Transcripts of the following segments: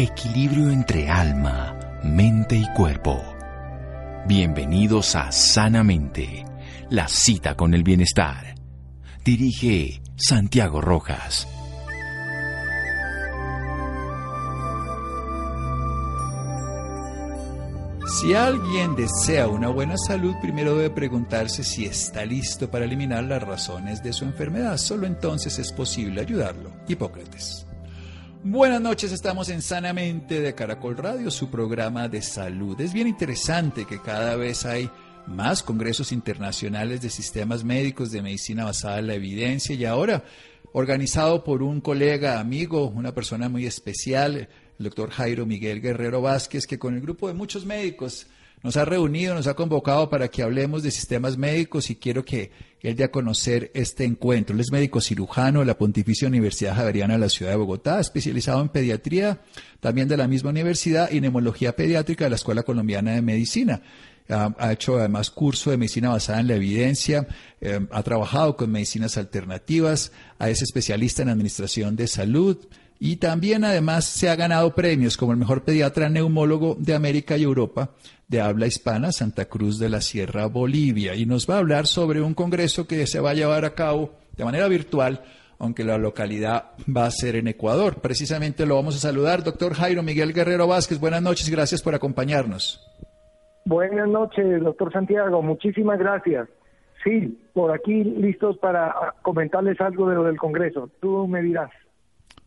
equilibrio entre alma, mente y cuerpo. Bienvenidos a Sanamente, la cita con el bienestar. Dirige Santiago Rojas. Si alguien desea una buena salud, primero debe preguntarse si está listo para eliminar las razones de su enfermedad. Solo entonces es posible ayudarlo. Hipócrates. Buenas noches, estamos en Sanamente de Caracol Radio, su programa de salud. Es bien interesante que cada vez hay más congresos internacionales de sistemas médicos de medicina basada en la evidencia y ahora organizado por un colega, amigo, una persona muy especial, el doctor Jairo Miguel Guerrero Vázquez, que con el grupo de muchos médicos nos ha reunido, nos ha convocado para que hablemos de sistemas médicos y quiero que él dé a conocer este encuentro. Él es médico cirujano de la Pontificia Universidad Javeriana de la Ciudad de Bogotá, especializado en pediatría, también de la misma universidad, y neumología pediátrica de la Escuela Colombiana de Medicina. ha hecho además curso de medicina basada en la evidencia, eh, ha trabajado con medicinas alternativas, es especialista en administración de salud, y también además se ha ganado premios como el mejor pediatra neumólogo de América y Europa de habla hispana, Santa Cruz de la Sierra, Bolivia. Y nos va a hablar sobre un congreso que se va a llevar a cabo de manera virtual, aunque la localidad va a ser en Ecuador. Precisamente lo vamos a saludar. Doctor Jairo Miguel Guerrero Vázquez, buenas noches, gracias por acompañarnos. Buenas noches, doctor Santiago, muchísimas gracias. Sí, por aquí listos para comentarles algo de lo del Congreso. Tú me dirás.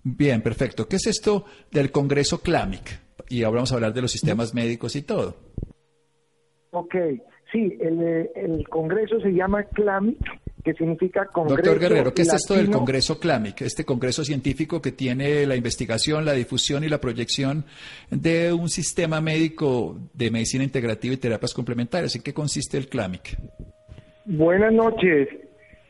Bien, perfecto. ¿Qué es esto del Congreso CLAMIC? Y ahora vamos a hablar de los sistemas médicos y todo. Ok, sí, el, Congreso se llama CLAMIC, que significa Congreso Doctor Guerrero, ¿qué es esto del Congreso CLAMIC? Este Congreso científico que tiene la investigación, la difusión y la proyección de un sistema médico de medicina integrativa y terapias complementarias. ¿En qué consiste el CLAMIC? Buenas noches.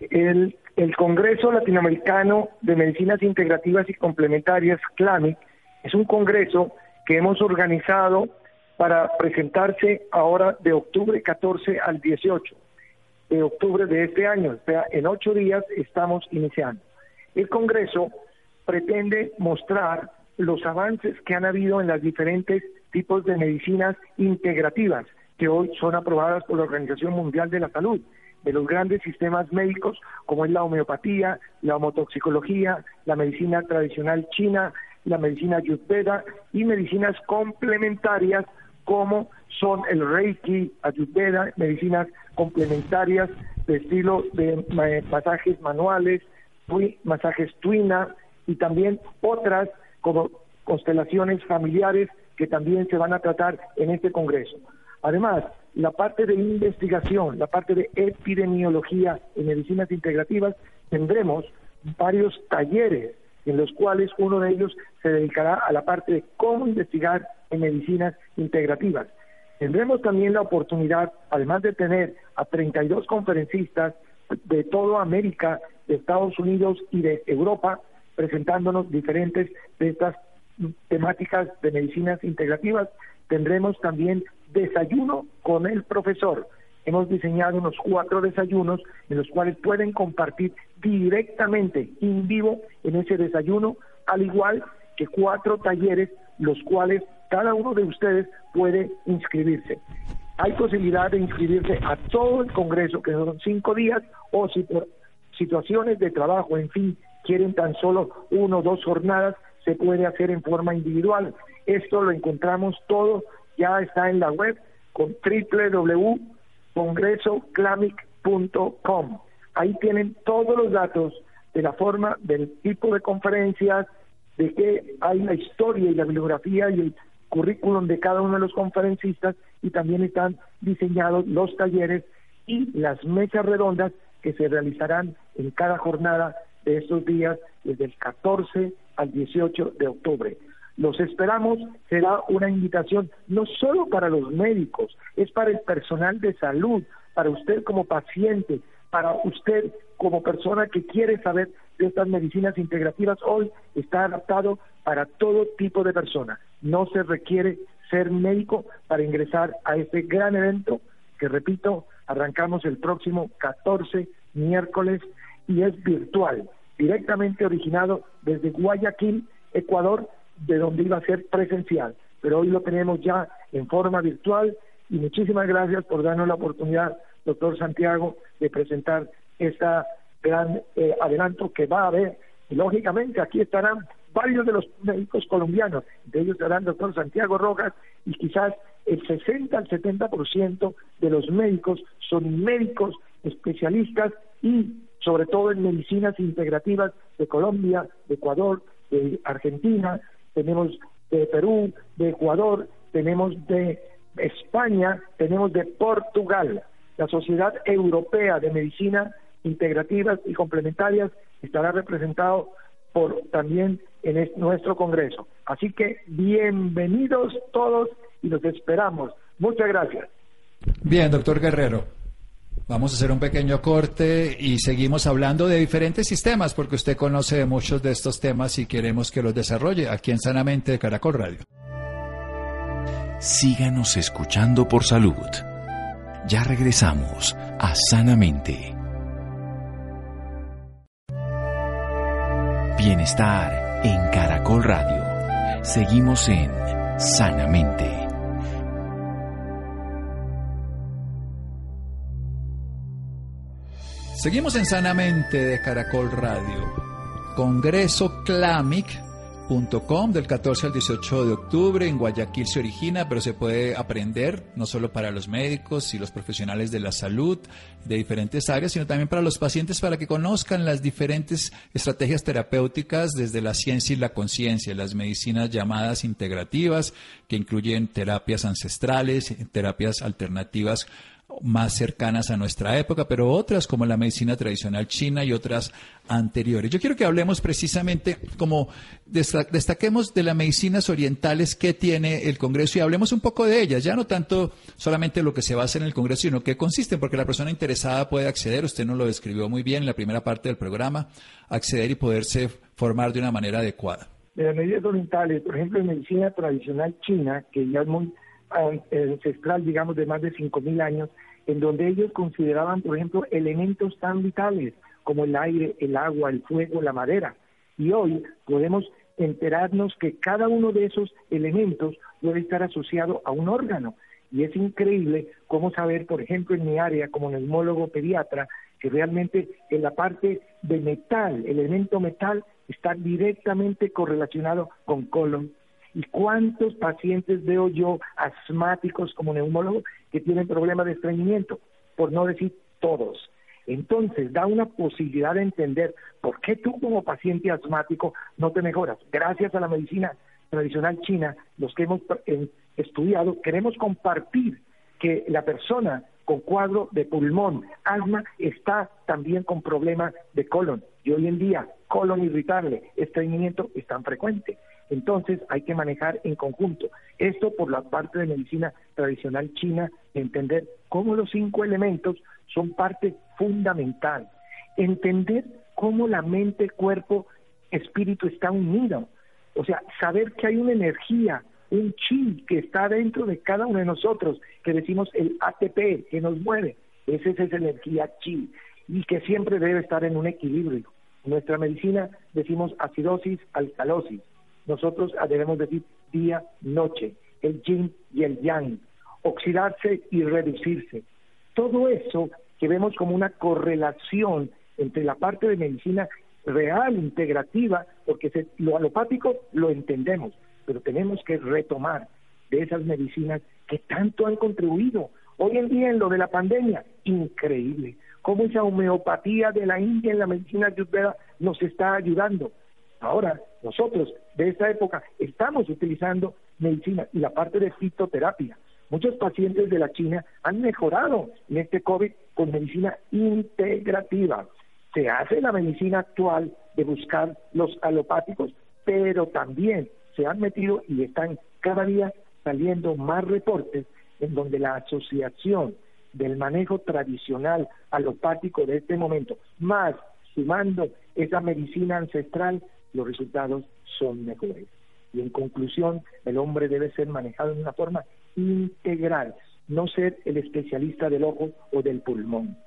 El el Congreso Latinoamericano de Medicinas Integrativas y Complementarias, CLAMIC, es un congreso que hemos organizado para presentarse ahora de octubre 14 al 18 de octubre de este año. O sea, en ocho días estamos iniciando. El Congreso pretende mostrar los avances que han habido en las diferentes tipos de medicinas integrativas que hoy son aprobadas por la Organización Mundial de la Salud de los grandes sistemas médicos como es la homeopatía, la homotoxicología, la medicina tradicional china, la medicina ayurveda y medicinas complementarias como son el Reiki, Ayurveda, medicinas complementarias de estilo de masajes manuales, masajes Twina y también otras como constelaciones familiares que también se van a tratar en este congreso. Además, la parte de investigación, la parte de epidemiología en medicinas integrativas, tendremos varios talleres en los cuales uno de ellos se dedicará a la parte de cómo investigar en medicinas integrativas. Tendremos también la oportunidad, además de tener a 32 conferencistas de toda América, de Estados Unidos y de Europa, presentándonos diferentes de estas temáticas de medicinas integrativas, tendremos también desayuno con el profesor. Hemos diseñado unos cuatro desayunos en los cuales pueden compartir directamente, en vivo, en ese desayuno, al igual que cuatro talleres, los cuales cada uno de ustedes puede inscribirse. Hay posibilidad de inscribirse a todo el Congreso, que son cinco días, o si por situaciones de trabajo, en fin, quieren tan solo uno o dos jornadas, se puede hacer en forma individual. Esto lo encontramos todo ya está en la web con www.congresoclamic.com. Ahí tienen todos los datos de la forma, del tipo de conferencias, de qué hay la historia y la bibliografía y el currículum de cada uno de los conferencistas y también están diseñados los talleres y las mesas redondas que se realizarán en cada jornada de estos días desde el 14 al 18 de octubre. Los esperamos, será una invitación no solo para los médicos, es para el personal de salud, para usted como paciente, para usted como persona que quiere saber de estas medicinas integrativas. Hoy está adaptado para todo tipo de personas. No se requiere ser médico para ingresar a este gran evento que, repito, arrancamos el próximo 14 miércoles y es virtual, directamente originado desde Guayaquil, Ecuador, de donde iba a ser presencial, pero hoy lo tenemos ya en forma virtual y muchísimas gracias por darnos la oportunidad, doctor Santiago, de presentar esta gran eh, adelanto que va a haber. Y lógicamente aquí estarán varios de los médicos colombianos, de ellos estarán doctor Santiago Rojas y quizás el 60 al 70% de los médicos son médicos especialistas y sobre todo en medicinas integrativas de Colombia, de Ecuador, de Argentina, tenemos de Perú, de Ecuador, tenemos de España, tenemos de Portugal. La Sociedad Europea de Medicina Integrativas y Complementarias estará representado por también en nuestro Congreso. Así que bienvenidos todos y los esperamos. Muchas gracias. Bien, doctor Guerrero. Vamos a hacer un pequeño corte y seguimos hablando de diferentes sistemas porque usted conoce muchos de estos temas y queremos que los desarrolle aquí en Sanamente de Caracol Radio. Síganos escuchando por salud. Ya regresamos a Sanamente. Bienestar en Caracol Radio. Seguimos en Sanamente. Seguimos en Sanamente de Caracol Radio. Congreso Clamic.com del 14 al 18 de octubre en Guayaquil se origina, pero se puede aprender no solo para los médicos y los profesionales de la salud de diferentes áreas, sino también para los pacientes para que conozcan las diferentes estrategias terapéuticas desde la ciencia y la conciencia, las medicinas llamadas integrativas, que incluyen terapias ancestrales, terapias alternativas más cercanas a nuestra época, pero otras como la medicina tradicional china y otras anteriores. Yo quiero que hablemos precisamente, como destaquemos de las medicinas orientales que tiene el Congreso y hablemos un poco de ellas, ya no tanto solamente lo que se basa en el Congreso, sino qué consisten, porque la persona interesada puede acceder, usted nos lo describió muy bien en la primera parte del programa, acceder y poderse formar de una manera adecuada. De las medidas orientales, por ejemplo, en medicina tradicional china, que ya es muy ancestral, digamos, de más de 5.000 años, en donde ellos consideraban, por ejemplo, elementos tan vitales como el aire, el agua, el fuego, la madera. Y hoy podemos enterarnos que cada uno de esos elementos debe estar asociado a un órgano. Y es increíble cómo saber, por ejemplo, en mi área como neumólogo pediatra, que realmente en la parte de metal, el elemento metal, está directamente correlacionado con colon, ¿Y cuántos pacientes veo yo asmáticos como neumólogo que tienen problemas de estreñimiento? Por no decir todos. Entonces da una posibilidad de entender por qué tú como paciente asmático no te mejoras. Gracias a la medicina tradicional china, los que hemos eh, estudiado, queremos compartir que la persona con cuadro de pulmón, asma, está también con problemas de colon. Y hoy en día, colon irritable, estreñimiento es tan frecuente. Entonces hay que manejar en conjunto. Esto por la parte de medicina tradicional china, entender cómo los cinco elementos son parte fundamental. Entender cómo la mente, cuerpo, espíritu está unido. O sea, saber que hay una energía, un chi que está dentro de cada uno de nosotros, que decimos el ATP, que nos mueve. Esa es esa energía chi y que siempre debe estar en un equilibrio. Nuestra medicina decimos acidosis, alcalosis nosotros debemos decir día, noche, el yin y el yang, oxidarse y reducirse. Todo eso que vemos como una correlación entre la parte de medicina real, integrativa, porque lo alopático lo entendemos, pero tenemos que retomar de esas medicinas que tanto han contribuido. Hoy en día en lo de la pandemia, increíble, cómo esa homeopatía de la India en la medicina ayurveda nos está ayudando. Ahora, nosotros de esta época estamos utilizando medicina y la parte de fitoterapia. Muchos pacientes de la China han mejorado en este COVID con medicina integrativa. Se hace la medicina actual de buscar los alopáticos, pero también se han metido y están cada día saliendo más reportes en donde la asociación del manejo tradicional alopático de este momento, más sumando esa medicina ancestral, los resultados son mejores. Y en conclusión, el hombre debe ser manejado de una forma integral, no ser el especialista del ojo o del pulmón.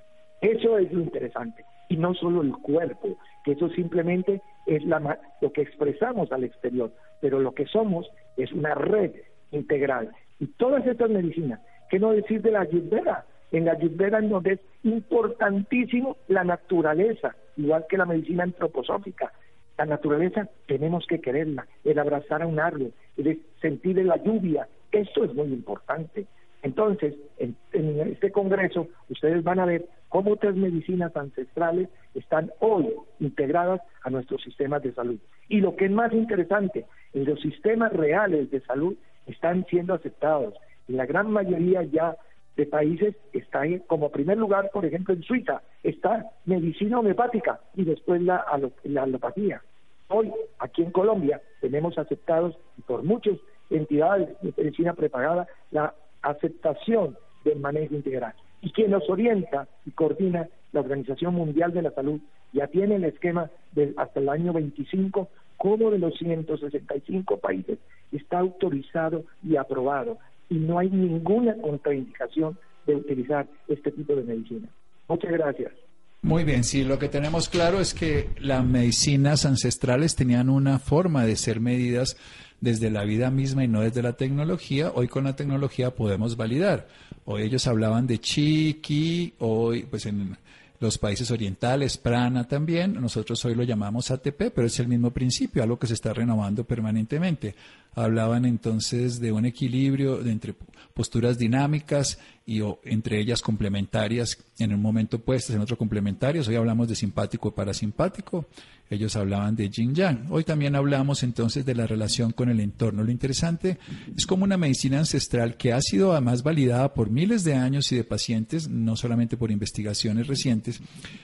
Eso es lo interesante. y no solo el cuerpo, que eso simplemente es lo que expresamos al exterior, pero lo que somos es una red integral. Y todas estas medicinas, ¿qué no decir de la ayurveda? En la ayurveda nos es importantísimo la naturaleza, igual que la medicina antroposófica. La naturaleza tenemos que quererla, el abrazar a un árbol, el sentir la lluvia, esto es muy importante. Entonces, en, este congreso, ustedes van a ver cómo otras medicinas ancestrales están hoy integradas a nuestros sistemas de salud. Y lo que es más interesante, en los sistemas reales de salud están siendo aceptados. En la gran mayoría ya de países está como primer lugar, por ejemplo, en Suiza, está medicina homeopática y después la, la alopatía. Hoy, aquí en Colombia, tenemos aceptados por muchas entidades de medicina preparada la aceptación del manejo integral. Y quien nos orienta y coordina la Organización Mundial de la Salud ya tiene el esquema de hasta el año 25 como de los 165 países está autorizado y aprobado y no hay ninguna contraindicación de utilizar este tipo de medicina. Muchas gracias. Muy bien, sí, lo que tenemos claro es que las medicinas ancestrales tenían una forma de ser medidas desde la vida misma y no desde la tecnología. Hoy con la tecnología podemos validar. Hoy ellos hablaban de chiqui, hoy pues en los países orientales, prana también, nosotros hoy lo llamamos ATP, pero es el mismo principio, algo que se está renovando permanentemente. Hablaban entonces de un equilibrio entre posturas dinámicas y entre ellas complementarias, en un momento opuestas, en otro complementarias. Hoy hablamos de simpático y parasimpático, ellos hablaban de yin yang. Hoy también hablamos entonces de la relación con el entorno. Lo interesante es como una medicina ancestral que ha sido además validada por miles de años y de pacientes, no solamente por investigaciones recientes,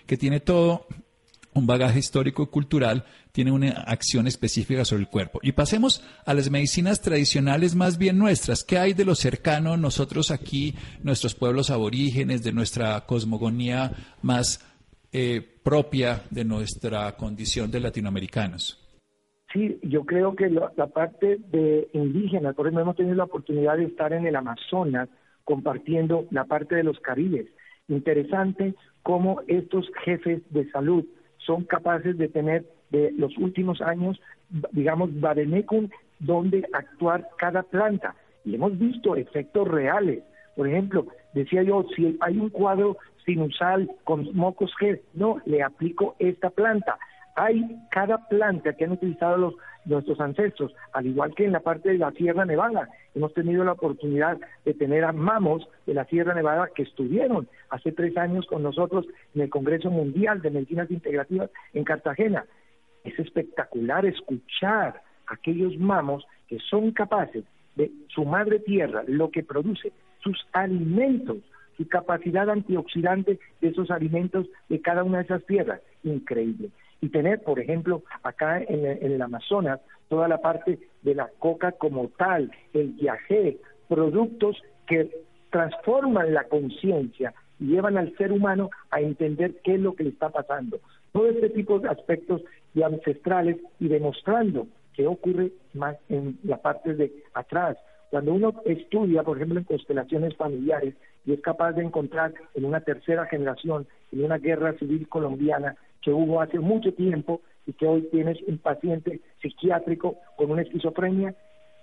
que tiene todo un bagaje histórico y cultural, tiene una acción específica sobre el cuerpo. Y pasemos a las medicinas tradicionales más bien nuestras. ¿Qué hay de lo cercano nosotros aquí, nuestros pueblos aborígenes, de nuestra cosmogonía más eh, propia de nuestra condición de latinoamericanos? Sí, yo creo que la, parte de indígenas, por ejemplo, hemos tenido la oportunidad de estar en el Amazonas compartiendo la parte de los caribes. Interesante cómo estos jefes de salud son capaces de tener de los últimos años, digamos, Badenecum, donde actuar cada planta. Y hemos visto efectos reales. Por ejemplo, decía yo, si hay un cuadro sinusal con mocos G, no, le aplico esta planta. Hay cada planta que han utilizado los, nuestros ancestros, al igual que en la parte de la Sierra Nevada. Hemos tenido la oportunidad de tener a mamos de la Sierra Nevada que estuvieron hace tres años con nosotros en el Congreso Mundial de Medicinas Integrativas en Cartagena. Es espectacular escuchar aquellos mamos que son capaces de su madre tierra, lo que produce, sus alimentos, su capacidad antioxidante de esos alimentos de cada una de esas tierras. Increíble y tener, por ejemplo, acá en, el Amazonas, toda la parte de la coca como tal, el viaje, productos que transforman la conciencia y llevan al ser humano a entender qué es lo que le está pasando. Todo este tipo de aspectos de ancestrales y demostrando qué ocurre más en la parte de atrás. Cuando uno estudia, por ejemplo, en constelaciones familiares y es capaz de encontrar en una tercera generación, en una guerra civil colombiana, que hubo hace mucho tiempo y que hoy tienes un paciente psiquiátrico con una esquizofrenia,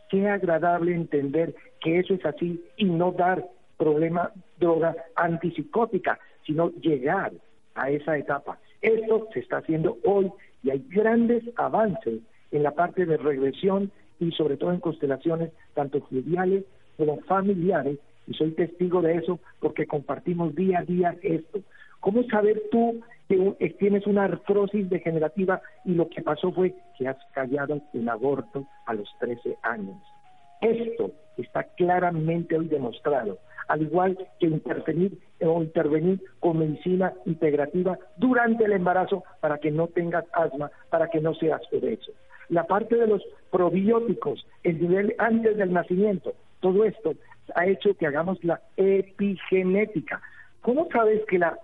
qué agradable entender que eso es así y no dar problema droga antipsicótica, sino llegar a esa etapa. Esto se está haciendo hoy y hay grandes avances en la parte de regresión y sobre todo en constelaciones tanto fluviales como familiares y soy testigo de eso porque compartimos día a día esto. ¿Cómo saber tú que tienes una artrosis degenerativa y lo que pasó fue que has callado el aborto a los 13 años? Esto está claramente hoy demostrado, al igual que intervenir o intervenir con medicina integrativa durante el embarazo para que no tengas asma, para que no seas obeso. La parte de los probióticos, el nivel antes del nacimiento, todo esto ha hecho que hagamos la epigenética. ¿Cómo sabes que la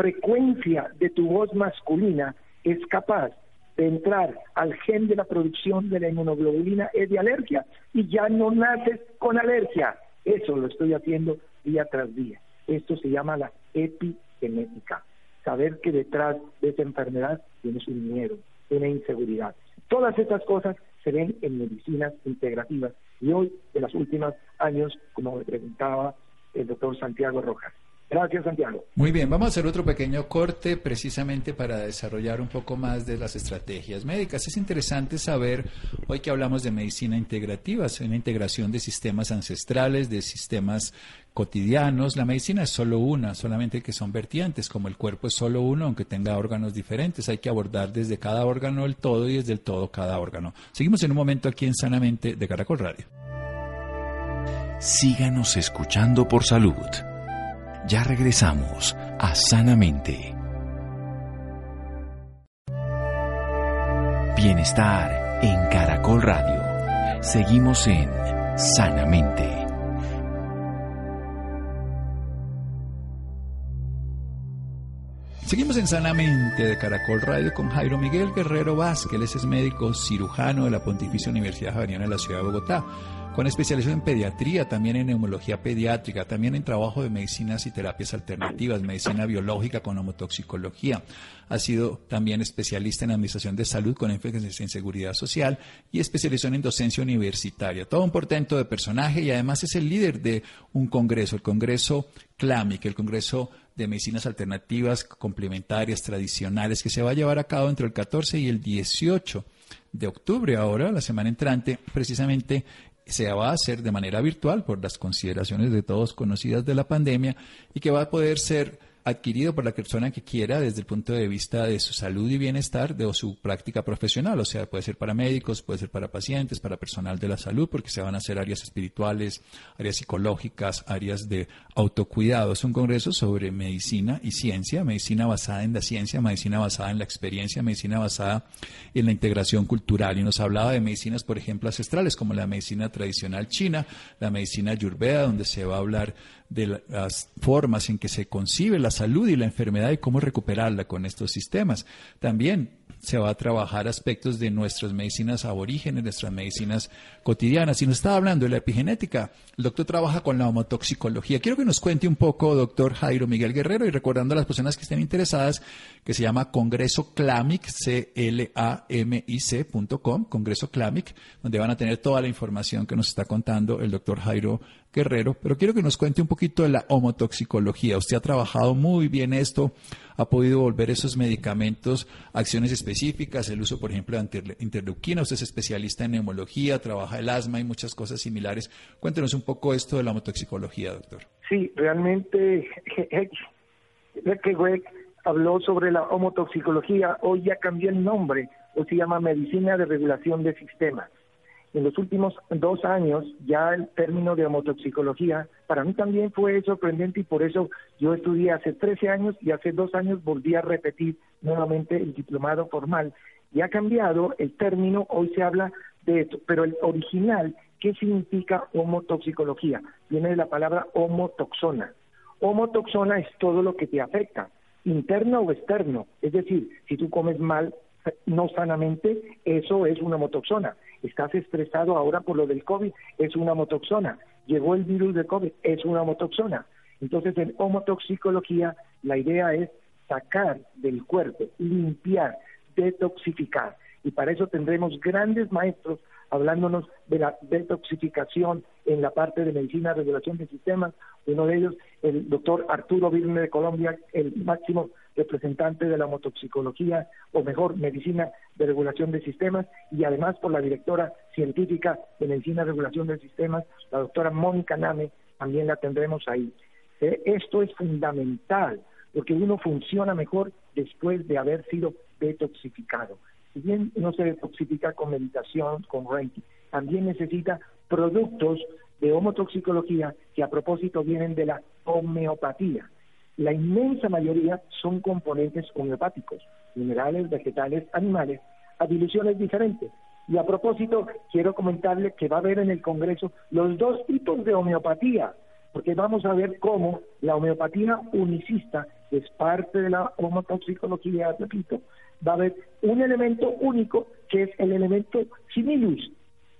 frecuencia de tu voz masculina es capaz de entrar al gen de la producción de la inmunoglobulina es de alergia y ya no naces con alergia. Eso lo estoy haciendo día tras día. Esto se llama la epigenética. saber que detrás de esa enfermedad tienes un miedo, una inseguridad. Todas estas cosas se ven en medicinas integrativas y hoy, en los últimos años, como me preguntaba el doctor Santiago Rojas, Gracias, Santiago. Muy bien, vamos a hacer otro pequeño corte precisamente para desarrollar un poco más de las estrategias médicas. Es interesante saber, hoy que hablamos de medicina integrativa, una integración de sistemas ancestrales, de sistemas cotidianos. La medicina es solo una, solamente que son vertientes, como el cuerpo es solo uno, aunque tenga órganos diferentes. Hay que abordar desde cada órgano el todo y desde el todo cada órgano. Seguimos en un momento aquí en Sanamente de Caracol Radio. Síganos escuchando por salud. Ya regresamos a Sanamente. Bienestar en Caracol Radio. Seguimos en Sanamente. Seguimos en Sanamente de Caracol Radio con Jairo Miguel Guerrero Vázquez, es médico cirujano de la Pontificia Universidad Javeriana de la Ciudad de Bogotá con especialización en pediatría, también en neumología pediátrica, también en trabajo de medicinas y terapias alternativas, medicina biológica con homotoxicología. Ha sido también especialista en administración de salud con énfasis en seguridad social y especialización en docencia universitaria. Todo un portento de personaje y además es el líder de un congreso, el Congreso CLAMIC, el Congreso de Medicinas Alternativas Complementarias Tradicionales, que se va a llevar a cabo entre el 14 y el 18 de octubre ahora, la semana entrante, precisamente se va a hacer de manera virtual por las consideraciones de todos conocidas de la pandemia y que va a poder ser adquirido por la persona que quiera desde el punto de vista de su salud y bienestar de su práctica profesional. O sea, puede ser para médicos, puede ser para pacientes, para personal de la salud, porque se van a hacer áreas espirituales, áreas psicológicas, áreas de autocuidado. Es un congreso sobre medicina y ciencia, medicina basada en la ciencia, medicina basada en la experiencia, medicina basada en la integración cultural. Y nos hablaba de medicinas, por ejemplo, ancestrales, como la medicina tradicional china, la medicina ayurveda, donde se va a hablar de las formas en que se concibe la salud y la enfermedad y cómo recuperarla con estos sistemas. También se va a trabajar aspectos de nuestras medicinas aborígenes, nuestras medicinas cotidianas. Y nos estaba hablando de la epigenética. El doctor trabaja con la homotoxicología. Quiero que nos cuente un poco, doctor Jairo Miguel Guerrero, y recordando a las personas que estén interesadas, que se llama Congreso Clamic, C-L-A-M-I-C.com, Congreso Clamic, donde van a tener toda la información que nos está contando el doctor Jairo Guerrero. Pero quiero que nos cuente un poquito de la homotoxicología. Usted ha trabajado muy bien esto ha podido volver esos medicamentos acciones específicas, el uso, por ejemplo, de interleuquina. Usted es especialista en neumología, trabaja el asma y muchas cosas similares. Cuéntenos un poco esto de la homotoxicología, doctor. Sí, realmente Weck habló sobre la homotoxicología. Hoy ya cambió el nombre, o se llama medicina de regulación de sistemas. En los últimos dos años, ya el término de homotoxicología para mí también fue sorprendente y por eso yo estudié hace 13 años y hace dos años volví a repetir nuevamente el diplomado formal. Y ha cambiado el término, hoy se habla de esto, pero el original, ¿qué significa homotoxicología? Viene de la palabra homotoxona. Homotoxona es todo lo que te afecta, interno o externo. Es decir, si tú comes mal, no sanamente, eso es una homotoxona estás estresado ahora por lo del COVID, es una homotoxona, llegó el virus de COVID, es una homotoxona. Entonces, en homotoxicología, la idea es sacar del cuerpo, limpiar, detoxificar. Y para eso tendremos grandes maestros hablándonos de la detoxificación en la parte de medicina, regulación de sistemas. Uno de ellos, el doctor Arturo Virne de Colombia, el máximo representante de la motoxicología, o mejor, medicina de regulación de sistemas, y además por la directora científica de medicina regulación de sistemas, la doctora Mónica Name, también la tendremos ahí. Eh, esto es fundamental, porque uno funciona mejor después de haber sido detoxificado. Si bien no se detoxifica con meditación, con Reiki, también necesita productos de homotoxicología que a propósito vienen de la homeopatía. La inmensa mayoría son componentes homeopáticos, minerales, vegetales, animales, a diluciones diferentes. Y a propósito, quiero comentarle que va a haber en el Congreso los dos tipos de homeopatía, porque vamos a ver cómo la homeopatía unicista, que es parte de la homotoxicología, repito, va a haber un elemento único que es el elemento similus,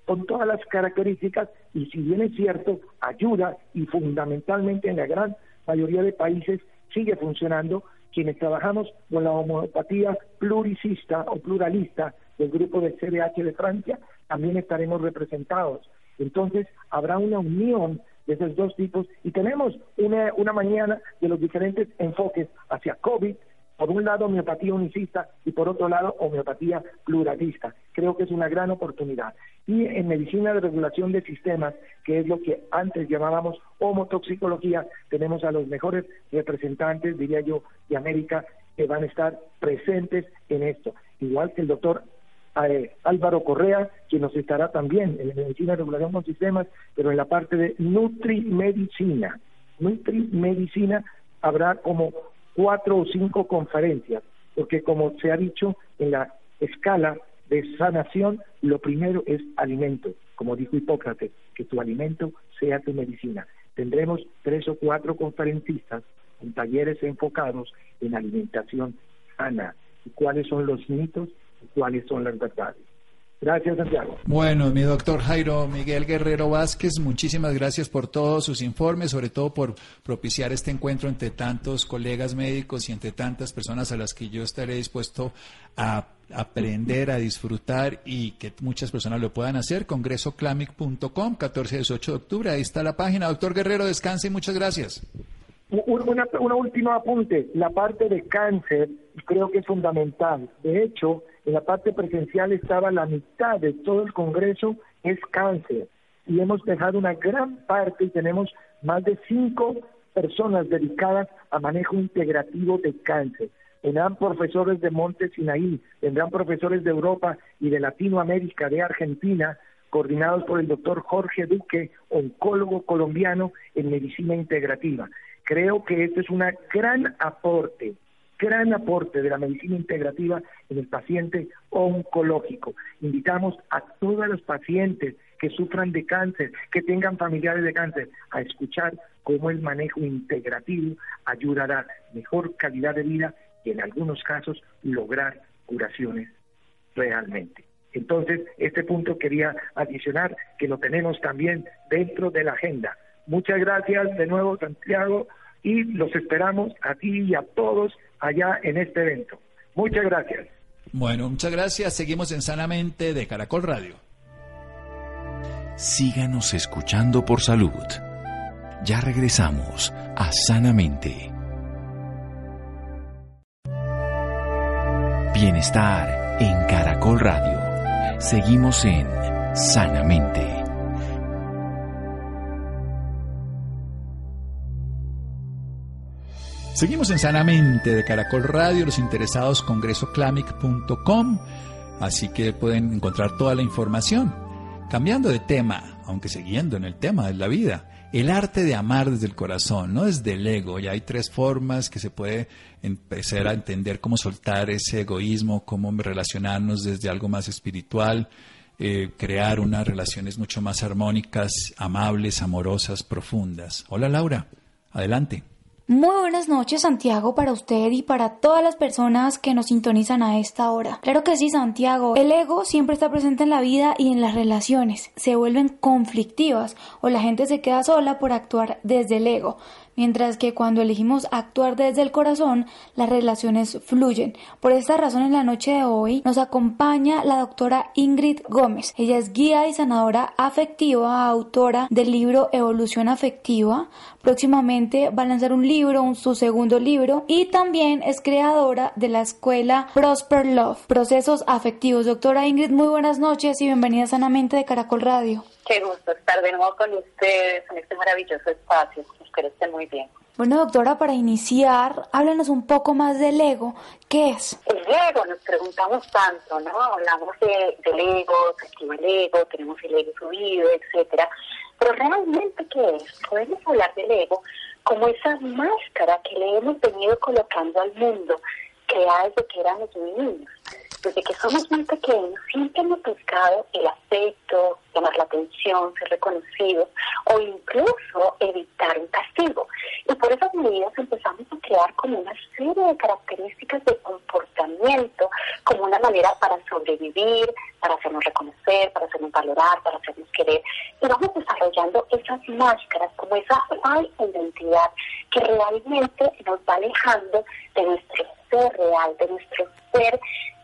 con todas las características y si bien es cierto, ayuda y fundamentalmente en la gran mayoría de países sigue funcionando, quienes trabajamos con la homeopatía pluricista o pluralista del grupo de CDH de Francia, también estaremos representados. Entonces, habrá una unión de esos dos tipos y tenemos una, una mañana de los diferentes enfoques hacia COVID, por un lado homeopatía unicista y por otro lado homeopatía pluralista. Creo que es una gran oportunidad. Y en medicina de regulación de sistemas, que es lo que antes llamábamos homotoxicología, tenemos a los mejores representantes, diría yo, de América que van a estar presentes en esto. Igual que el doctor eh, Álvaro Correa, quien nos estará también en medicina de regulación con sistemas, pero en la parte de nutrimedicina. Nutrimedicina habrá como cuatro o cinco conferencias, porque como se ha dicho en la escala de sanación, lo primero es alimento, como dijo Hipócrates, que tu alimento sea tu medicina. Tendremos tres o cuatro conferencistas en talleres enfocados en alimentación sana y cuáles son los mitos y cuáles son las verdades. Gracias, Santiago. Bueno, mi doctor Jairo Miguel Guerrero Vázquez, muchísimas gracias por todos sus informes, sobre todo por propiciar este encuentro entre tantos colegas médicos y entre tantas personas a las que yo estaré dispuesto a aprender, a disfrutar y que muchas personas lo puedan hacer. Congresoclamic.com, 14 y 18 de octubre, ahí está la página. Doctor Guerrero, descanse y muchas gracias. Una, una última apunte, la parte de cáncer creo que es fundamental. De hecho, en la parte presencial estaba la mitad de todo el Congreso es cáncer y hemos dejado una gran parte y tenemos más de cinco personas dedicadas a manejo integrativo de cáncer. Vendrán profesores de Monte Sinaí, vendrán profesores de Europa y de Latinoamérica, de Argentina, coordinados por el doctor Jorge Duque, oncólogo colombiano en medicina integrativa. Creo que este es un gran aporte gran aporte de la medicina integrativa en el paciente oncológico. Invitamos a todos los pacientes que sufran de cáncer, que tengan familiares de cáncer, a escuchar cómo el manejo integrativo ayudará a mejor calidad de vida y en algunos casos lograr curaciones realmente. Entonces, este punto quería adicionar que lo tenemos también dentro de la agenda. Muchas gracias de nuevo, Santiago, y los esperamos a ti y a todos allá en este evento. Muchas gracias. Bueno, muchas gracias. Seguimos en Sanamente de Caracol Radio. Síganos escuchando por salud. Ya regresamos a Sanamente. Bienestar en Caracol Radio. Seguimos en Sanamente. Seguimos en Sanamente de Caracol Radio, los interesados congresoclamic.com, así que pueden encontrar toda la información. Cambiando de tema, aunque siguiendo en el tema de la vida, el arte de amar desde el corazón, no desde el ego. Y hay tres formas que se puede empezar a entender cómo soltar ese egoísmo, cómo relacionarnos desde algo más espiritual, eh, crear unas relaciones mucho más armónicas, amables, amorosas, profundas. Hola Laura, adelante. Muy buenas noches Santiago para usted y para todas las personas que nos sintonizan a esta hora. Claro que sí Santiago, el ego siempre está presente en la vida y en las relaciones. Se vuelven conflictivas o la gente se queda sola por actuar desde el ego mientras que cuando elegimos actuar desde el corazón, las relaciones fluyen. Por esta razón, en la noche de hoy nos acompaña la doctora Ingrid Gómez. Ella es guía y sanadora afectiva, autora del libro Evolución Afectiva. Próximamente va a lanzar un libro, su segundo libro, y también es creadora de la escuela Prosper Love, Procesos Afectivos. Doctora Ingrid, muy buenas noches y bienvenida sanamente de Caracol Radio. Qué gusto estar de nuevo con ustedes en este maravilloso espacio. Espero estén muy bien. Bueno, doctora, para iniciar, háblanos un poco más del ego. ¿Qué es? El ego, nos preguntamos tanto, ¿no? Hablamos de, del ego, se el ego, tenemos el ego subido, etcétera. Pero realmente, ¿qué es? Podemos hablar del ego como esa máscara que le hemos venido colocando al mundo, creada desde que éramos niños desde que somos muy pequeños, siempre hemos buscado el afecto, llamar la atención, ser reconocidos o incluso evitar un castigo. Y por esas medidas empezamos a crear como una serie de características de comportamiento, como una manera para sobrevivir, para hacernos reconocer, para hacernos valorar, para hacernos querer. Y vamos desarrollando esas máscaras, como esa falsa identidad que realmente nos va alejando de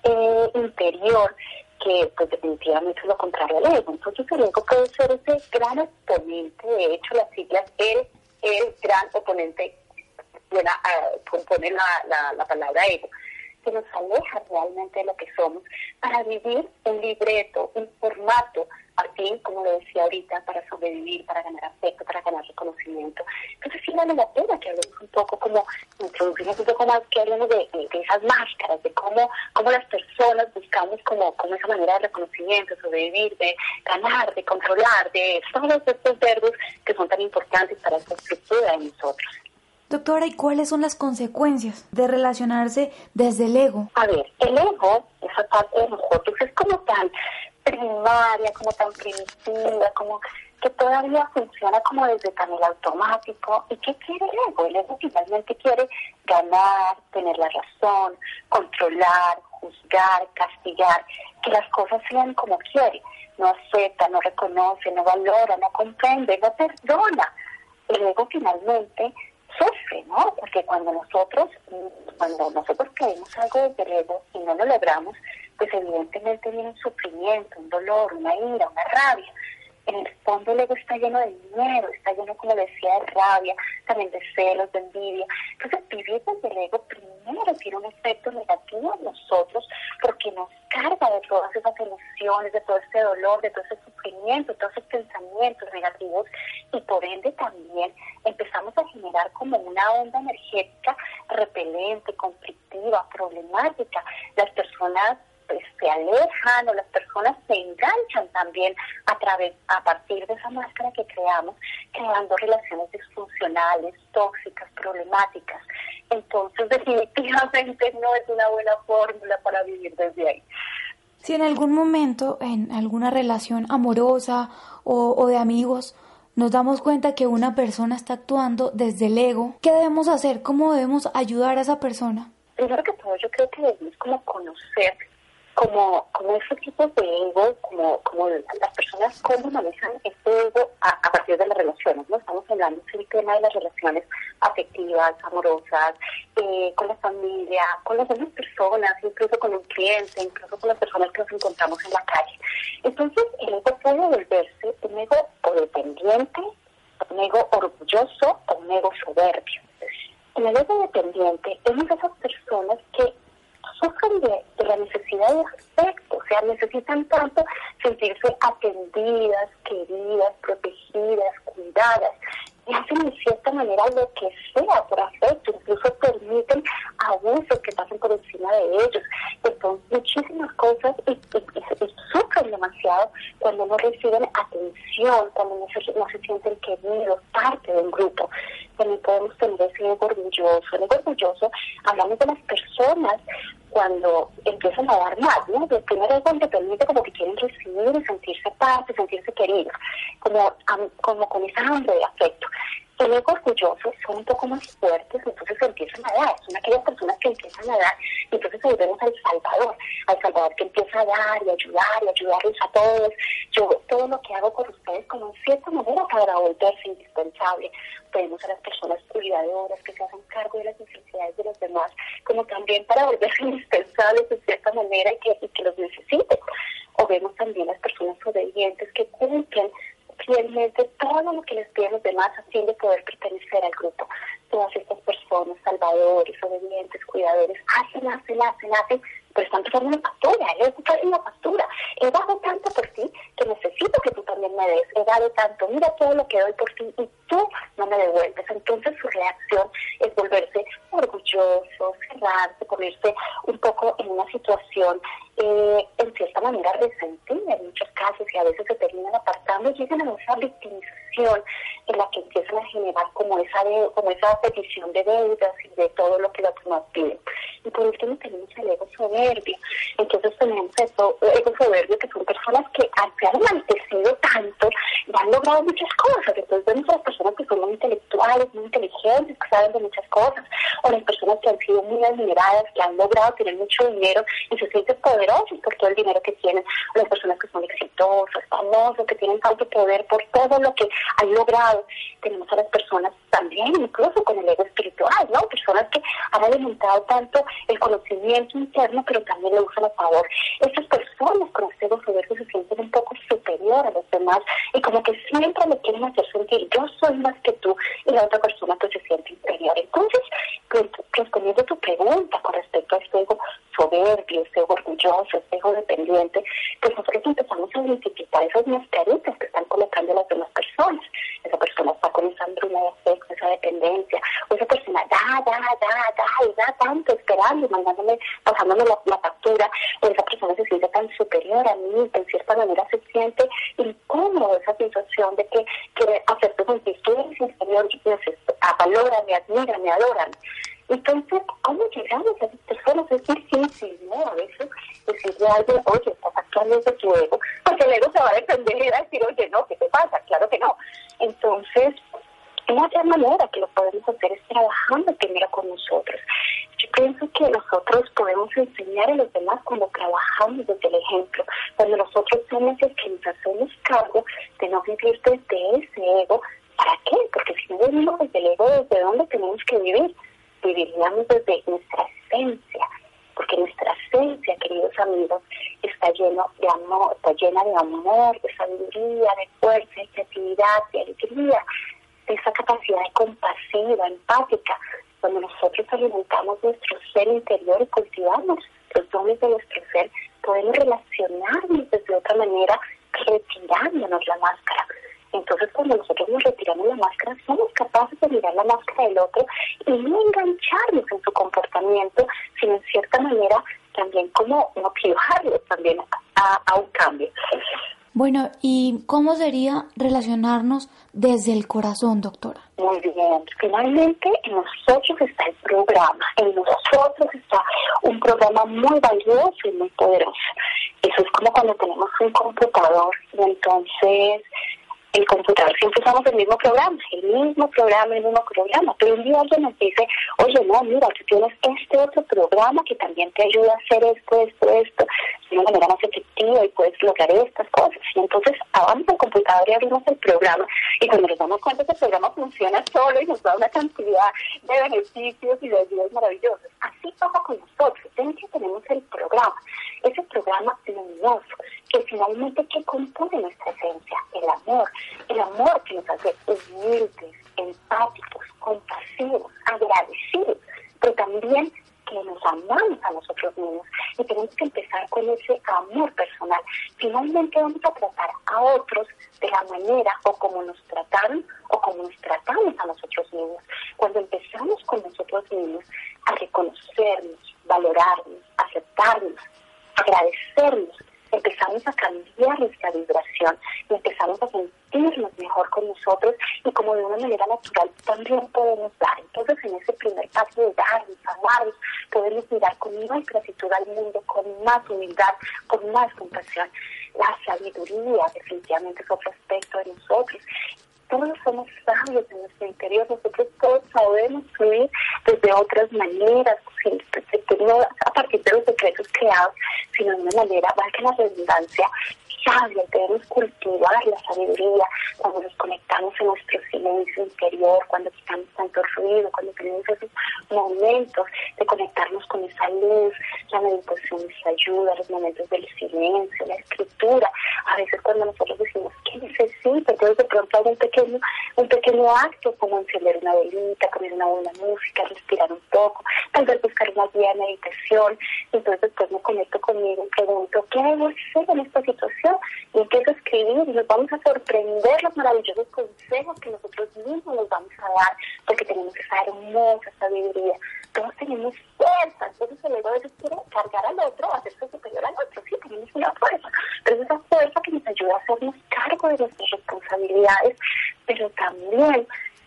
eh, interior que pues definitivamente es lo contrario al ego. Entonces el ego puede ser ese gran oponente, de hecho las siglas el, el gran oponente suena a, compone la, la, la palabra ego, que nos aleja realmente de lo que somos para vivir un libreto, un formato como lo decía ahorita, para sobrevivir, para ganar afecto, para ganar reconocimiento. Entonces sí vale la pena que hablemos un poco como, introducimos un poco más, que hablemos de, de, esas máscaras, de cómo, cómo las personas buscamos como, como esa manera de reconocimiento, sobrevivir, de ganar, de controlar, de todos estos verbos que son tan importantes para esta estructura de nosotros. Doctora, ¿y cuáles son las consecuencias de relacionarse desde el ego? A ver, el ego, esa parte de nosotros, es como tan primaria, como tan primitiva, como que todavía funciona como desde tan el automático. ¿Y qué quiere el ego? El ego finalmente quiere ganar, tener la razón, controlar, juzgar, castigar, que las cosas sean como quiere. No acepta, no reconoce, no valora, no comprende, no perdona. El ego finalmente sufre, ¿no? Porque cuando nosotros, cuando nosotros creemos algo desde el ego y no lo logramos, pues evidentemente viene un sufrimiento, un dolor, una ira, una rabia. En el fondo el ego está lleno de miedo, está lleno, como decía, de rabia, también de celos, de envidia. Entonces vivir desde el ego primero tiene un efecto negativo en nosotros porque nos carga de todas esas emociones, de todo ese dolor, de todo ese sufrimiento, de todos esos pensamientos negativos y por ende también empezamos a generar como una onda energética repelente, conflictiva, problemática. Las personas pues, se alejan o las personas se enganchan también a través a partir de esa máscara que creamos creando relaciones disfuncionales tóxicas problemáticas entonces definitivamente no es una buena fórmula para vivir desde ahí si en algún momento en alguna relación amorosa o, o de amigos nos damos cuenta que una persona está actuando desde el ego, ¿qué debemos hacer? ¿Cómo debemos ayudar a esa persona? Primero que todo, yo creo que debemos como conocer como, como esos tipos de ego, como, como las personas cómo manejan ese ego a, partir de las relaciones, ¿no? Estamos hablando del tema de las relaciones afectivas, amorosas, eh, con la familia, con las demás personas, incluso con un cliente, incluso con las personas que nos encontramos en la calle. Entonces, el ego puede volverse un ego dependiente, un ego orgulloso o un ego soberbio. El ego dependiente es una de esas personas que sufren de, la necesidad de afecto, o sea, necesitan tanto sentirse atendidas, queridas, protegidas, cuidadas, y hacen de cierta manera lo que sea por afecto, incluso permiten abusos que pasen por encima de ellos, son muchísimas cosas y, sufren demasiado cuando no reciben atención, cuando no se, no se sienten queridos, parte de un grupo. También podemos tener ese orgulloso. El orgulloso, hablamos de las personas cuando empiezan a dar más, ¿no? El primer ego te permite como que quieren recibir y sentirse parte, sentirse queridos, como, como con esa hambre de afecto. El ego orgulloso son un poco más fuertes, entonces empiezan a dar. Son aquellas personas que empiezan a dar, y entonces volvemos al Salvador, al Salvador que empieza a dar y ayudar y ayudarles a todos. Yo todo lo que hago con ustedes como en cierta manera para volverse indispensable. Tenemos a las personas cuidadoras que se hacen cargo de las necesidades de los demás, como también para volverse indispensables de cierta manera y que, y que los necesiten. O vemos también las personas obedientes que cumplen fielmente todo lo que les piden los demás a fin de poder pertenecer al grupo. Todas estas personas, salvadores, obedientes, cuidadores, hacen, hacen, hacen, hacen, pero están pasando una factura, él es una factura. He dado tanto por ti que necesito que tú también me des. He dado tanto, mira todo lo que doy por ti y tú no me devuelves. Entonces su reacción es volverse orgulloso, cerrarse, ponerse un poco en una situación eh, en cierta manera resentida en muchos casos y a veces se terminan apartando y llegan a esa victimización en la que empiezan a generar como esa como esa petición de deudas y de todo lo que los demás piden. Y por último tenemos el ego soberbio. Entonces tenemos eso, ego soberbio que son personas que se han y han logrado muchas cosas. Entonces vemos a las personas que son muy intelectuales, muy inteligentes, que saben de muchas cosas, o las personas que han sido muy admiradas, que han logrado tener mucho dinero y se sienten poderosas por todo el dinero que tienen, o las personas que son exitosas, famosas, hermoso, que tienen tanto poder por todo lo que han logrado. Tenemos a las personas también, incluso con el ego espiritual, ¿no? Personas que han alimentado tanto el conocimiento interno, pero también lo usan a favor. Estas personas con este ego soberbio se sienten un poco superior a los demás y como que siempre me quieren hacer sentir yo soy más que tú y la otra persona pues se siente inferior. Entonces, pues, respondiendo tu pregunta con respecto a este ego soberbio, ego orgulloso, ego dependiente, pues nosotros empezamos a identificar esas mascaritas que están colocando las demás personas. Esa persona está con esa hambruna de afecto, esa dependencia, o esa persona da, da, da, da, y da tanto esperando, mandándome, pasándome la, factura, o esa persona se siente tan superior a mí, en cierta manera se siente incómodo esa sensación de que quiere hacerte sentir tú eres inferior, valora, me admira, me adoran. Entonces, ¿cómo llegamos a esas personas? Es difícil, ¿no? A veces decirle a alguien, oye, estás actuando desde tu ego, porque el ego se va a defender y va a decir, oye, no, ¿qué te pasa? Claro que no. Entonces, una manera que lo podemos hacer es trabajando primero con nosotros. Yo pienso que nosotros podemos enseñar a los demás cuando trabajamos desde el ejemplo, cuando nosotros somos los que nos hacemos cargo de no vivir desde ese ego. ¿Para qué? Porque si no vivimos desde el ego, ¿desde dónde tenemos que vivir? Viviríamos desde nuestra esencia, porque nuestra esencia, queridos amigos, está lleno de amor, está llena de amor, de sabiduría, de fuerza, de creatividad, de alegría, de esa capacidad compasiva, empática, cuando nosotros alimentamos nuestro ser interior y cultivamos los dones de nuestro ser, podemos relacionarnos de otra manera retirándonos la máscara. Entonces, cuando nosotros nos retiramos la máscara, somos capaces de mirar la máscara del otro y no engancharnos en su comportamiento, sino en cierta manera también como motivarlo también a, a un cambio. Bueno, ¿y cómo sería relacionarnos desde el corazón, doctora? Muy bien. Finalmente, en nosotros está el programa. En nosotros está un programa muy valioso y muy poderoso. Eso es como cuando tenemos un computador y entonces el computador siempre usamos el mismo programa, el mismo programa, el mismo programa, pero un día alguien nos dice, oye, no, mira, tú tienes este otro programa que también te ayuda a hacer esto, esto, esto, de una manera más efectiva y puedes lograr estas cosas. Y entonces vamos al computador y abrimos el programa y cuando nos damos cuenta que el programa funciona solo y nos da una cantidad de beneficios y de ayudas maravillosas. Así pasa con nosotros, dentro tenemos el programa, ese programa luminoso que finalmente que compone nuestra esencia, el amor, el amor que nos hace humildes, empáticos, compasivos, agradecidos, pero también que nos amamos a nosotros mismos y tenemos que empezar con ese amor personal. Finalmente vamos a tratar a otros de la manera o como nos trataron o como nos tratamos a nosotros mismos. Cuando empezamos con nosotros mismos a reconocernos, valorarnos, aceptarnos, agradecernos, empezamos a cambiar nuestra vibración y empezamos a sentirnos mejor con nosotros y como de una manera natural también podemos dar. Entonces en ese primer paso de darnos, amarnos, podemos mirar con más gratitud al mundo, con más humildad, con más compasión. La sabiduría definitivamente es otro aspecto de nosotros todos somos sabios en nuestro interior, nosotros todos sabemos fluir desde otras maneras, no a partir de los secretos creados, sino de una manera, valga la redundancia, sabia, debemos cultivar la sabiduría cuando nos conectamos en nuestro silencio interior, cuando quitamos tanto ruido, cuando tenemos esos momentos de conectarnos con esa luz, la meditación nos ayuda, los momentos del silencio, la escritura, a veces cuando nosotros decimos, ¿qué necesito? Entonces de pronto hay un pequeño, un pequeño acto como encender una velita, poner una buena música, respirar un poco, tal vez buscar una guía de meditación, entonces después me conecto conmigo y pregunto, ¿qué debo hacer en esta situación? Escribir y nos vamos a sorprender los maravillosos consejos que nosotros mismos nos vamos a dar porque tenemos esa hermosa sabiduría. Todos tenemos fuerza, entonces el ego a veces quiere cargar al otro, hacerse superior al otro, sí, tenemos una fuerza, pero es esa fuerza que nos ayuda a hacernos cargo de nuestras responsabilidades, pero también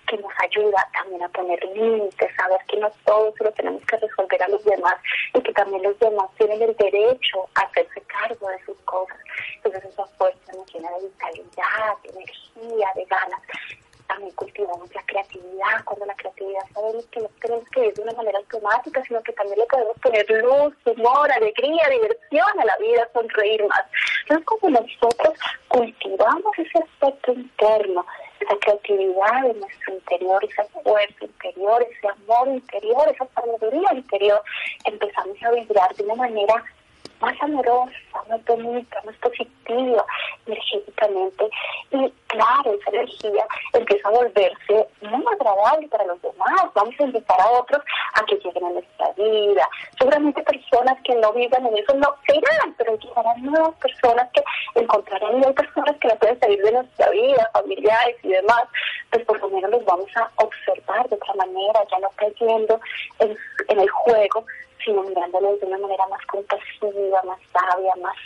que nos ayuda también a poner límites, a ver que no todo se lo tenemos que resolver a los demás y que también los demás tienen el derecho a hacerse cargo de sus cosas. Entonces esa fuerza nos llena de vitalidad, de energía, de ganas. También cultivamos la creatividad, cuando la creatividad sabemos que no tenemos que ir de una manera automática, sino que también le podemos poner luz, humor, alegría, diversión a la vida, sonreír más. Entonces, como nosotros cultivamos ese aspecto interno, esa creatividad de nuestro interior, esa fuerza interior, ese amor interior, esa sabiduría interior, empezamos a vibrar de una manera más amorosa, más bonita, más positiva energéticamente. Y claro, esa energía empieza a volverse muy agradable para los demás. Vamos a invitar a otros a que lleguen a nuestra vida. Seguramente personas que no vivan en eso no se irán, pero llegarán nuevas personas que encontrarán y hay personas que no pueden salir de nuestra vida, familiares y demás. Pues por lo menos los vamos a observar de otra manera, ya no cayendo en, en el juego, sino mirándolos de una manera más compasiva, más sabia, más,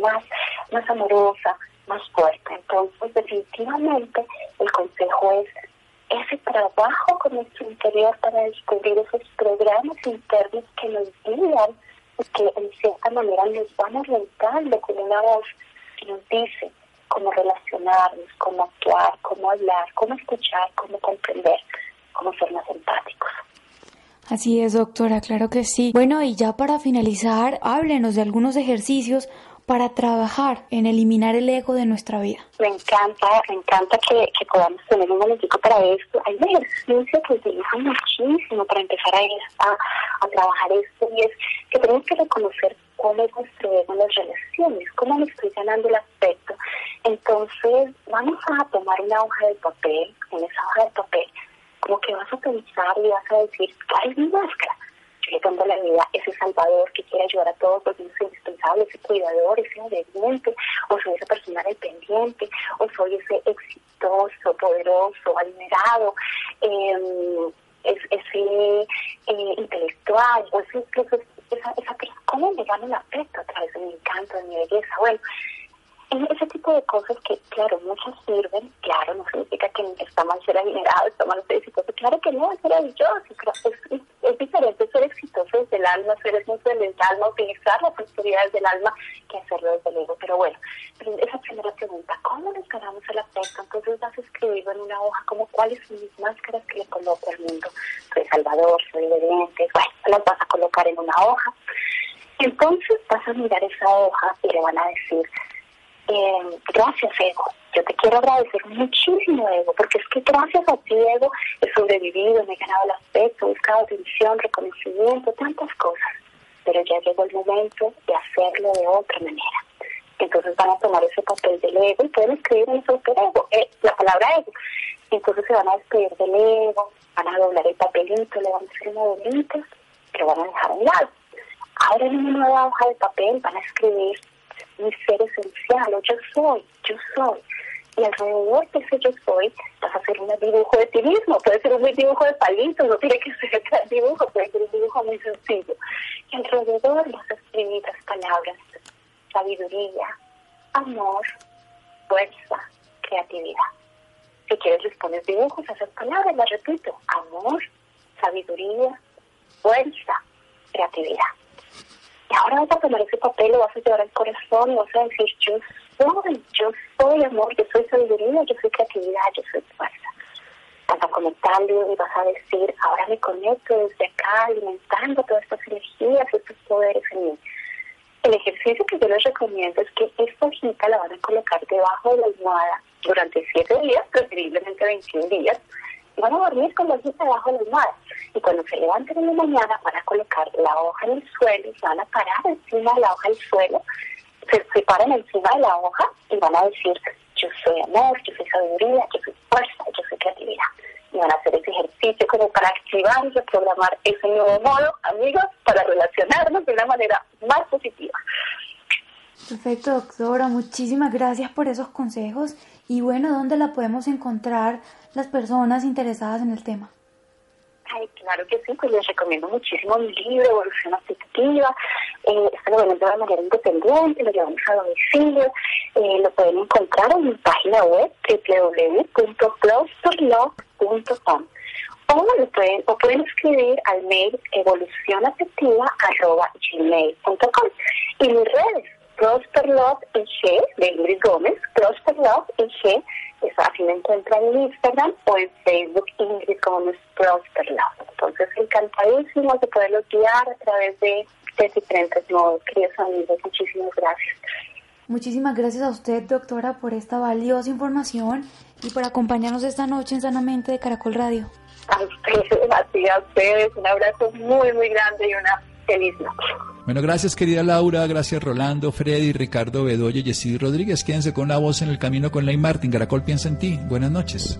más, más amorosa, más fuerte. Entonces, definitivamente, el consejo es ese trabajo con nuestro interior para descubrir esos programas internos que nos guían y que en cierta manera nos van orientando con una voz que nos dice cómo relacionarnos, cómo actuar, cómo hablar, cómo escuchar, cómo comprender, cómo ser más empáticos. Así es, doctora, claro que sí. Bueno, y ya para finalizar, háblenos de algunos ejercicios para trabajar en eliminar el ego de nuestra vida. Me encanta, me encanta que, podamos tener un momentico para esto. Hay un ejercicio que utiliza muchísimo para empezar a, trabajar esto y es que tenemos que reconocer cómo es nuestro ego en las relaciones, cómo me estoy ganando el aspecto. Entonces, vamos a tomar una hoja de papel, en esa hoja de papel como que vas a pensar y vas a decir, ¿cuál es mi máscara? Yo le la vida ese salvador que quiere ayudar a todos, porque es indispensable, ese cuidador, ese obediente, o soy esa persona dependiente, o soy ese exitoso, poderoso, admirado, eh, ese intelectual, o ese, esa, esa, esa, ¿cómo me gano el afecto a través de mi encanto, de mi belleza? Bueno, ese tipo de cosas que, claro, muchas sirven, claro, no significa que está mal ser adinerado, está mal ser exitoso, claro que no, es maravilloso, es, es, diferente ser alma, ser hermoso desde el alma, utilizar las prosperidades del alma que hacerlo desde el ego. Pero bueno, esa primera pregunta, ¿cómo nos ganamos el afecto? Entonces vas a escribirlo en una hoja como cuáles son mis máscaras que le coloco al mundo. Soy salvador, soy obediente, bueno, las vas a colocar en una hoja. Entonces vas a mirar esa hoja y le van a decir, eh, gracias, Ego. Quiero agradecer muchísimo, Ego, porque es que gracias a ti, Ego, he sobrevivido, me he ganado el aspecto, he buscado atención, reconocimiento, tantas cosas. Pero ya llegó el momento de hacerlo de otra manera. Entonces van a tomar ese papel del ego y pueden escribir en su ego, la palabra ego. Entonces se van a despedir del ego, van a doblar el papelito, le van a hacer bolita, que van a dejar a un lado. Ahora en una nueva hoja de papel van a escribir mi ser esencial, o yo soy, yo soy. Y alrededor de ese yo soy, vas a hacer un dibujo de ti mismo. Puede ser un dibujo de palitos, no tiene que ser un dibujo, puede ser un dibujo muy sencillo. Y alrededor vas a escribir las palabras sabiduría, amor, fuerza, creatividad. Si quieres les pones dibujos a esas palabras, las repito, amor, sabiduría, fuerza, creatividad. Y ahora vas a tomar ese papel, lo vas a llevar al corazón y vas a decir, yo soy, yo soy amor, yo soy sabiduría, yo soy creatividad, yo soy fuerza. Vas a conectarlo y vas a decir, ahora me conecto desde acá, alimentando todas estas energías, estos poderes en mí. El ejercicio que yo les recomiendo es que esta hojita la van a colocar debajo de la almohada durante siete días, preferiblemente 21 días, van a dormir con la hojita debajo de la almohada. Y cuando se levanten en la mañana van a colocar la hoja en el suelo y se van a parar encima de la hoja del suelo, se, se paran encima de la hoja y van a decir, yo soy amor, yo soy sabiduría, yo soy fuerza, yo soy creatividad. Y van a hacer ese ejercicio como para activar y reprogramar ese nuevo modo, amigos, para relacionarnos de una manera más positiva. Perfecto, doctora. Muchísimas gracias por esos consejos. Y bueno, ¿dónde la podemos encontrar las personas interesadas en el tema? Ay, claro que sí, pues les recomiendo muchísimo mi libro, Evolución Afectiva. Eh, lo venden de manera independiente, lo llevamos a domicilio. Eh, lo pueden encontrar en mi página web www.closerlove.com o, pueden, o pueden escribir al mail evolucionafectiva.gmail.com y mis redes Prosper Love en G, de Ingrid Gómez, Prosper Love en G, así me encuentran en Instagram o en Facebook Ingrid Gómez Prosper Love. Entonces, encantadísimo de poderlos guiar a través de, de diferentes modos. Queridos amigos, muchísimas gracias. Muchísimas gracias a usted, doctora, por esta valiosa información y por acompañarnos esta noche en Sanamente de Caracol Radio. A ustedes, a ustedes, un abrazo muy, muy grande y una feliz noche. Bueno, gracias querida Laura, gracias Rolando, Freddy, Ricardo Bedoya y Jessy Rodríguez. Quédense con la voz en el camino con Ley Martin. Caracol piensa en ti. Buenas noches.